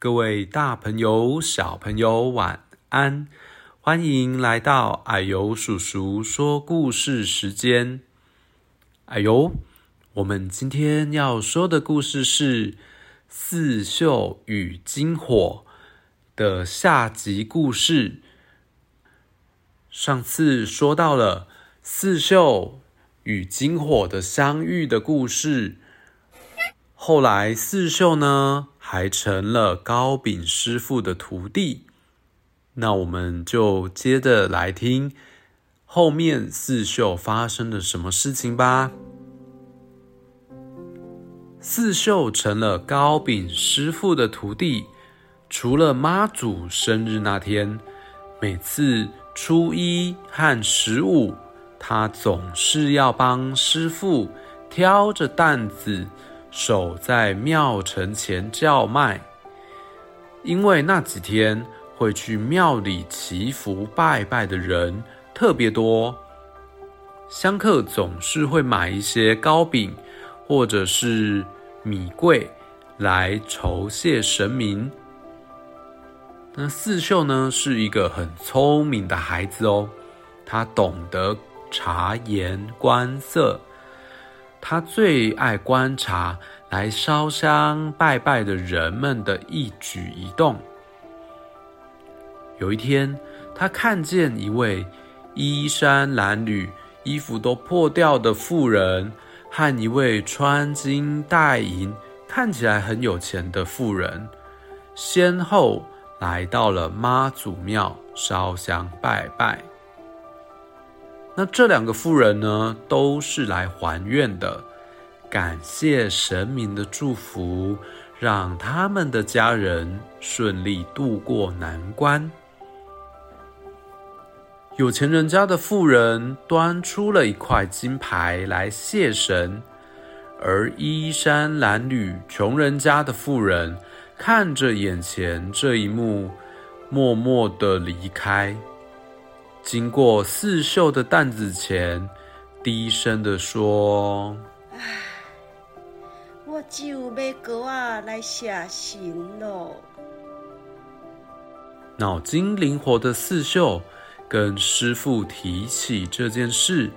各位大朋友、小朋友，晚安！欢迎来到矮油叔叔说故事时间。矮油，我们今天要说的故事是《四秀与金火》的下集故事。上次说到了四秀与金火的相遇的故事，后来四秀呢，还成了糕饼师傅的徒弟，那我们就接着来听后面四秀发生了什么事情吧。四秀成了糕饼师傅的徒弟，除了妈祖生日那天，每次初一和十五，他总是要帮师傅挑着担子。守在庙城前叫卖，因为那几天会去庙里祈福拜拜的人特别多，香客总是会买一些糕饼或者是米粿来酬谢神明。那四秀呢，是一个很聪明的孩子哦，他懂得察言观色。他最爱观察来烧香拜拜的人们的一举一动。有一天，他看见一位衣衫褴褛、衣服都破掉的妇人，和一位穿金戴银、看起来很有钱的妇人，先后来到了妈祖庙烧香拜拜。那这两个妇人呢，都是来还愿的，感谢神明的祝福，让他们的家人顺利度过难关。有钱人家的妇人端出了一块金牌来谢神，而衣衫褴褛、穷人家的妇人看着眼前这一幕，默默的离开。经过四秀的担子前，低声的说：“唉，我只有要哥啊来谢神喽。”脑筋灵活的四秀跟师傅提起这件事，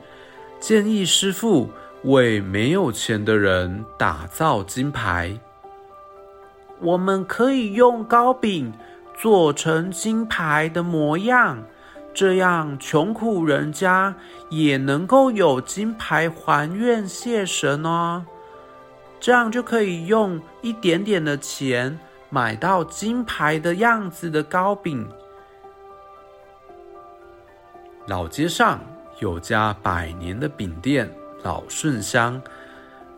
建议师傅为没有钱的人打造金牌。我们可以用糕饼做成金牌的模样。这样，穷苦人家也能够有金牌还愿谢神哦。这样就可以用一点点的钱买到金牌的样子的糕饼。老街上有家百年的饼店老顺香，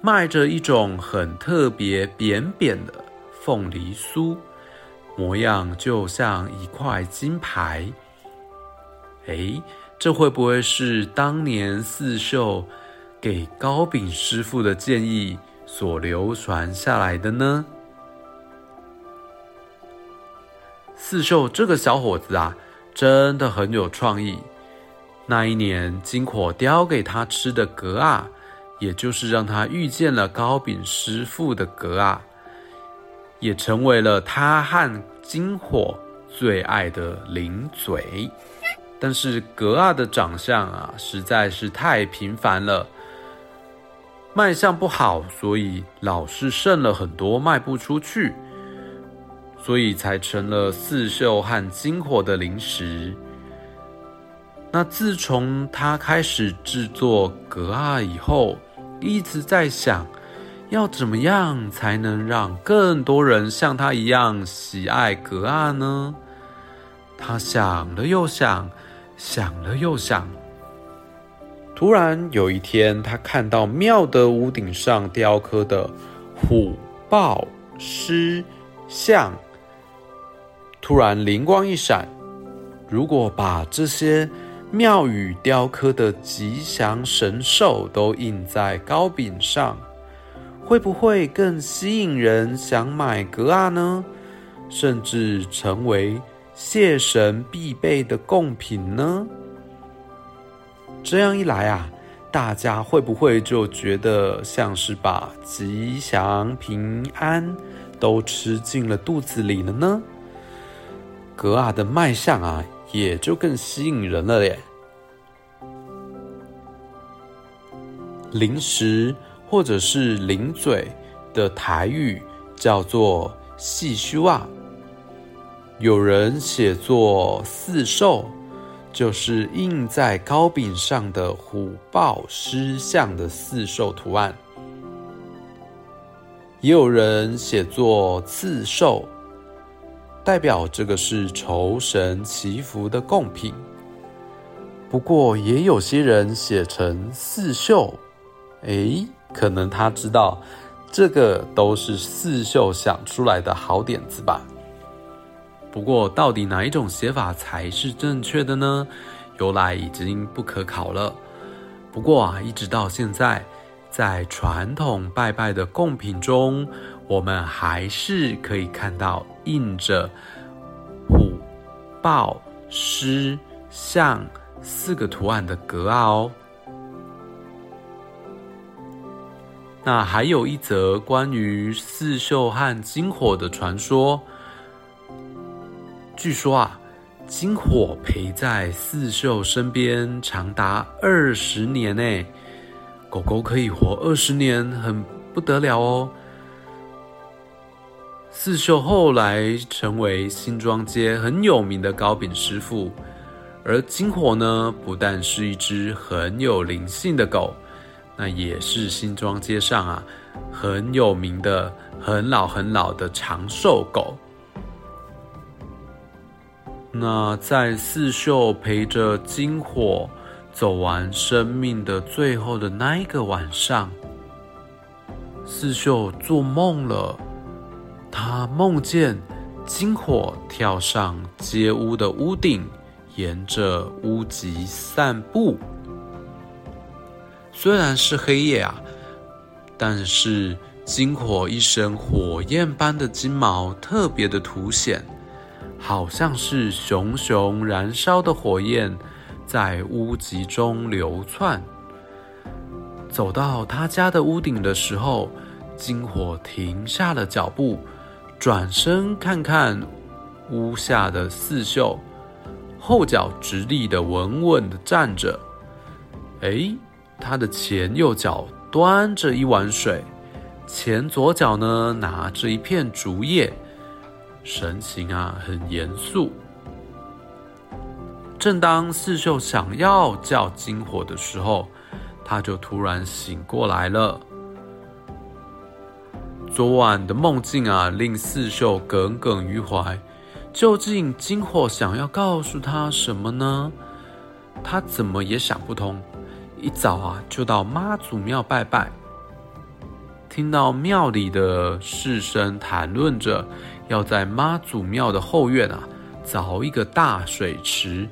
卖着一种很特别扁扁的凤梨酥，模样就像一块金牌。哎，这会不会是当年四秀给糕饼师傅的建议所流传下来的呢？四秀这个小伙子啊，真的很有创意。那一年，金火叼给他吃的粿仔，也就是让他遇见了糕饼师傅的粿仔，也成为了他和金火最爱的零嘴。但是粿仔的长相啊，实在是太平凡了，卖相不好，所以老是剩了很多卖不出去，所以才成了刺绣和金火的零食。那自从他开始制作粿仔以后，一直在想，要怎么样才能让更多人像他一样喜爱粿仔呢？他想了又想。想了又想，突然有一天，他看到庙的屋顶上雕刻的虎、豹、狮、象，突然灵光一闪：如果把这些庙宇雕刻的吉祥神兽都印在糕饼上，会不会更吸引人想买粿仔呢？甚至成为谢神必备的贡品呢？这样一来啊，大家会不会就觉得像是把吉祥平安都吃进了肚子里了呢？格啊的卖相啊，也就更吸引人了耶。零食或者是零嘴的台语叫做细须袜，有人写作四兽，就是印在糕饼上的虎豹狮象的四兽图案。也有人写作刺兽，代表这个是酬神祈福的贡品。不过也有些人写成四秀。诶，可能他知道这个都是四秀想出来的好点子吧。不过，到底哪一种写法才是正确的呢？由来已经不可考了。不过啊，一直到现在，在传统拜拜的贡品中，我们还是可以看到印着虎、豹、狮、象四个图案的格啊哦。那还有一则关于四兽和金火的传说。据说啊，金火陪在四秀身边长达二十年呢。狗狗可以活二十年，很不得了哦。四秀后来成为新庄街很有名的糕饼师傅，而金火呢，不但是一只很有灵性的狗。那也是新庄街上啊很有名的、很老很老的长寿狗。那在四秀陪着金火走完生命的最后的那一个晚上，四秀做梦了。他梦见金火跳上街屋的屋顶，沿着屋脊散步。虽然是黑夜啊，但是金火一身火焰般的金毛特别的凸显，好像是熊熊燃烧的火焰在屋脊中流窜。走到他家的屋顶的时候，金火停下了脚步，转身看看屋下的四秀，后脚直立的稳稳的站着。诶他的前右脚端着一碗水，前左脚呢拿着一片竹叶，神情啊很严肃。正当四秀想要叫金火的时候，他就突然醒过来了。昨晚的梦境啊，令四秀耿耿于怀。究竟金火想要告诉他什么呢？他怎么也想不通。一早啊，就到妈祖庙拜拜。听到庙里的士绅谈论着，要在妈祖庙的后院啊，凿一个大水池，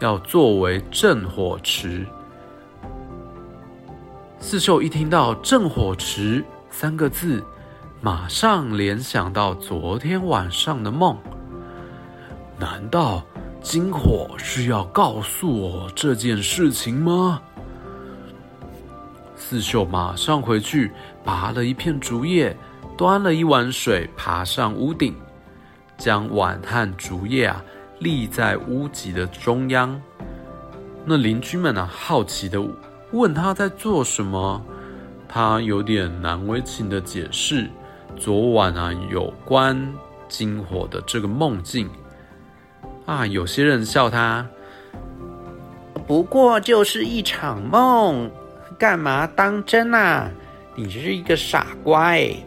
要作为镇火池。四秀一听到“镇火池”三个字，马上联想到昨天晚上的梦。难道金火需要告诉我这件事情吗？四秀马上回去，拔了一片竹叶，端了一碗水，爬上屋顶，将碗和竹叶啊立在屋脊的中央。那邻居们啊，好奇地问他在做什么。他有点难为情地解释，昨晚啊有关金火的这个梦境。啊，有些人笑他，不过就是一场梦。干嘛当真啊？你是一个傻瓜欸！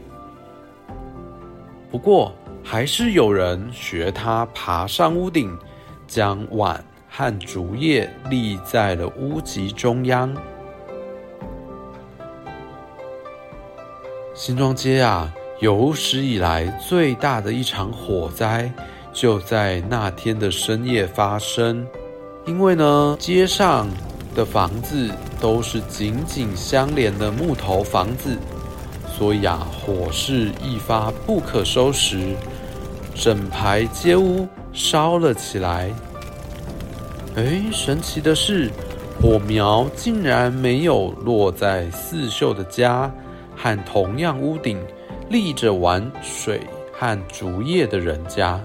不过还是有人学他爬上屋顶，将碗和竹叶立在了屋脊中央。新庄街啊，有史以来最大的一场火灾就在那天的深夜发生，因为呢，街上的房子都是紧紧相连的木头房子，所以啊，火势一发不可收拾，整排街屋烧了起来。哎，神奇的是，火苗竟然没有落在四秀的家和同样屋顶立着玩水和竹叶的人家。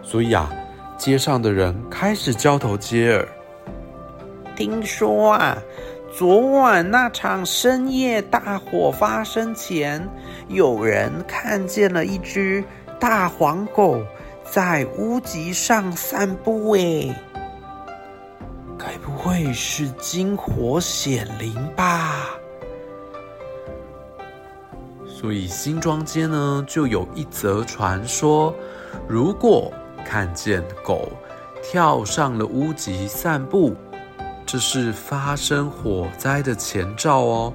所以啊，街上的人开始交头接耳。听说啊，昨晚那场深夜大火发生前，有人看见了一只大黄狗在屋脊上散步。哎，该不会是惊火显灵吧？所以新庄街呢，就有一则传说：如果看见狗跳上了屋脊散步，这是发生火灾的前兆哦。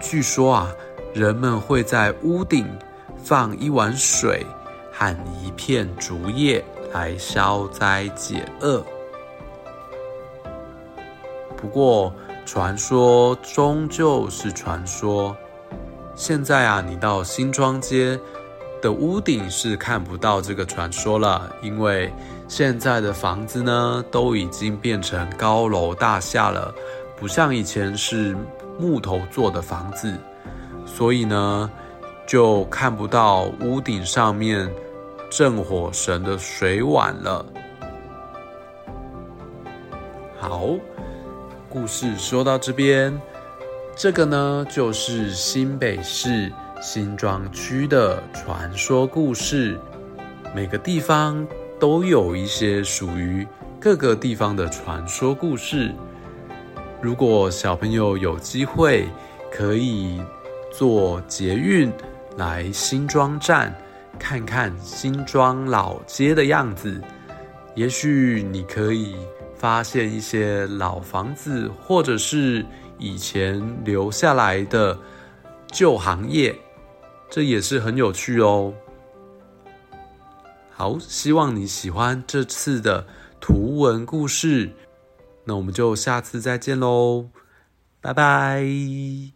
据说啊，人们会在屋顶放一碗水和一片竹叶来消灾解厄。不过，传说终究是传说。现在啊，你到新庄街的屋顶是看不到这个传说了，因为现在的房子呢都已经变成高楼大厦了，不像以前是木头做的房子，所以呢就看不到屋顶上面镇火神的水碗了。好，故事说到这边，这个呢就是新北市。新庄区的传说故事，每个地方都有一些属于各个地方的传说故事。如果小朋友有机会，可以坐捷运来新庄站，看看新庄老街的样子，也许你可以发现一些老房子，或者是以前留下来的旧行业。这也是很有趣哦。好，希望你喜欢这次的图文故事。那我们就下次再见喽，拜拜。